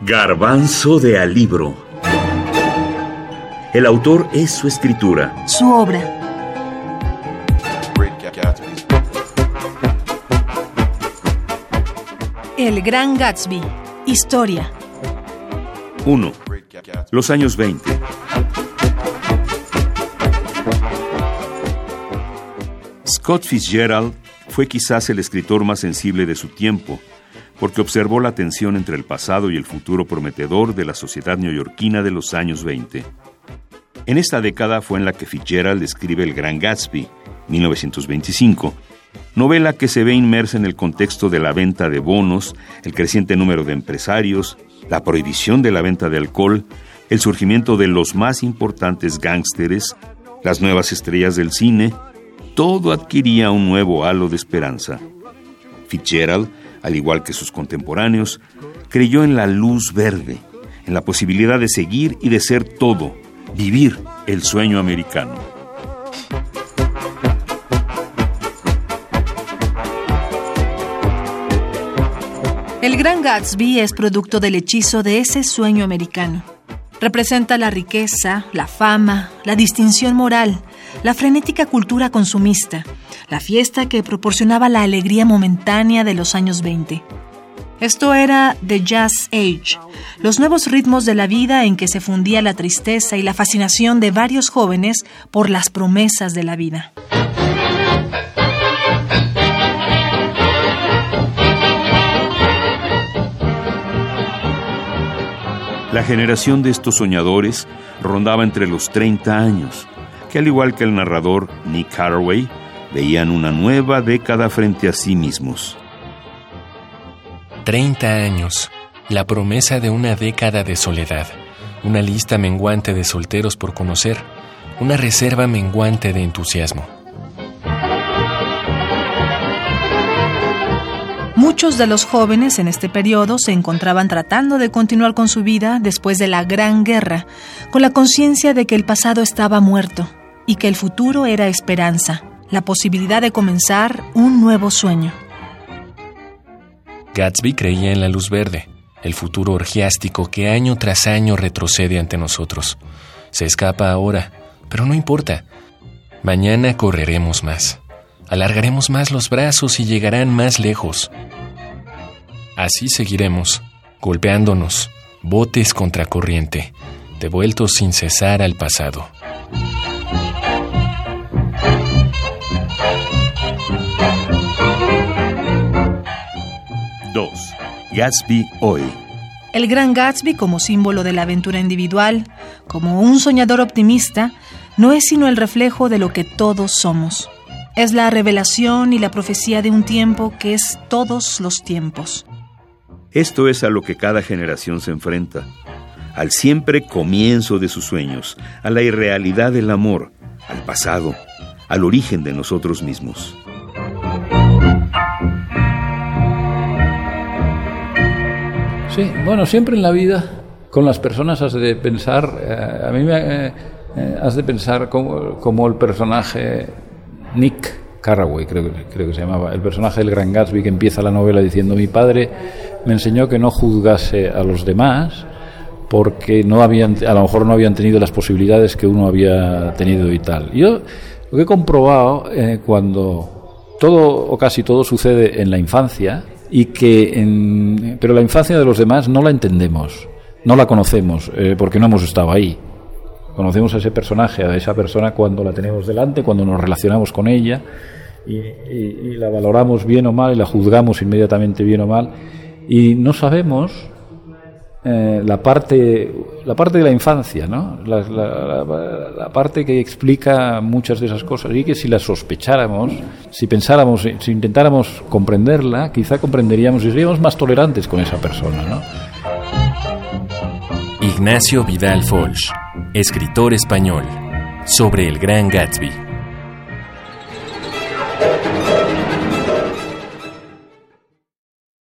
Garbanzo de Alibro. El autor es su escritura. Su obra. El Gran Gatsby. Historia. 1. Los años 20. Scott Fitzgerald fue quizás el escritor más sensible de su tiempo, porque observó la tensión entre el pasado y el futuro prometedor de la sociedad neoyorquina de los años 20. En esta década fue en la que Fitzgerald escribe El Gran Gatsby, 1925, novela que se ve inmersa en el contexto de la venta de bonos, el creciente número de empresarios, la prohibición de la venta de alcohol, el surgimiento de los más importantes gángsteres, las nuevas estrellas del cine, todo adquiría un nuevo halo de esperanza. Fitzgerald, al igual que sus contemporáneos, creyó en la luz verde, en la posibilidad de seguir y de ser todo, vivir el sueño americano. El Gran Gatsby es producto del hechizo de ese sueño americano. Representa la riqueza, la fama, la distinción moral, la frenética cultura consumista, la fiesta que proporcionaba la alegría momentánea de los años 20. Esto era The Jazz Age, los nuevos ritmos de la vida en que se fundía la tristeza y la fascinación de varios jóvenes por las promesas de la vida. La generación de estos soñadores rondaba entre los 30 años, que al igual que el narrador Nick Carraway, veían una nueva década frente a sí mismos. 30 años, la promesa de una década de soledad, una lista menguante de solteros por conocer, una reserva menguante de entusiasmo. Muchos de los jóvenes en este periodo se encontraban tratando de continuar con su vida después de la Gran Guerra, con la conciencia de que el pasado estaba muerto y que el futuro era esperanza, la posibilidad de comenzar un nuevo sueño. Gatsby creía en la luz verde, el futuro orgiástico que año tras año retrocede ante nosotros. Se escapa ahora, pero no importa. Mañana correremos más. Alargaremos más los brazos y llegarán más lejos. Así seguiremos, golpeándonos, botes contra corriente, devueltos sin cesar al pasado. Dos. Gatsby hoy. El gran Gatsby como símbolo de la aventura individual, como un soñador optimista, no es sino el reflejo de lo que todos somos. Es la revelación y la profecía de un tiempo que es todos los tiempos. Esto es a lo que cada generación se enfrenta, al siempre comienzo de sus sueños, a la irrealidad del amor, al pasado, al origen de nosotros mismos. Sí, bueno, siempre en la vida con las personas has de pensar, eh, a mí me eh, eh, has de pensar como, como, el personaje Nick Carraway, creo, que se llamaba, el personaje del Gran Gatsby que empieza la novela diciendo mi padre me enseñó que no juzgase a los demás porque no habían, a lo mejor no habían tenido las posibilidades que uno había tenido y tal. Yo lo que he comprobado cuando todo o casi todo sucede en la infancia, y que en, pero la infancia de los demás no la entendemos, no la conocemos eh, porque no hemos estado ahí. Conocemos a ese personaje, a esa persona cuando la tenemos delante, cuando nos relacionamos con ella y, y, y la valoramos bien o mal y la juzgamos inmediatamente bien o mal y no sabemos eh, la parte la parte de la infancia ¿no? La, la, la, la, parte que explica muchas de esas cosas y que si las sospecháramos si pensáramos si intentáramos comprenderla quizá comprenderíamos y seríamos más tolerantes con esa persona ¿no? Ignacio Vidal Folch escritor español sobre el gran Gatsby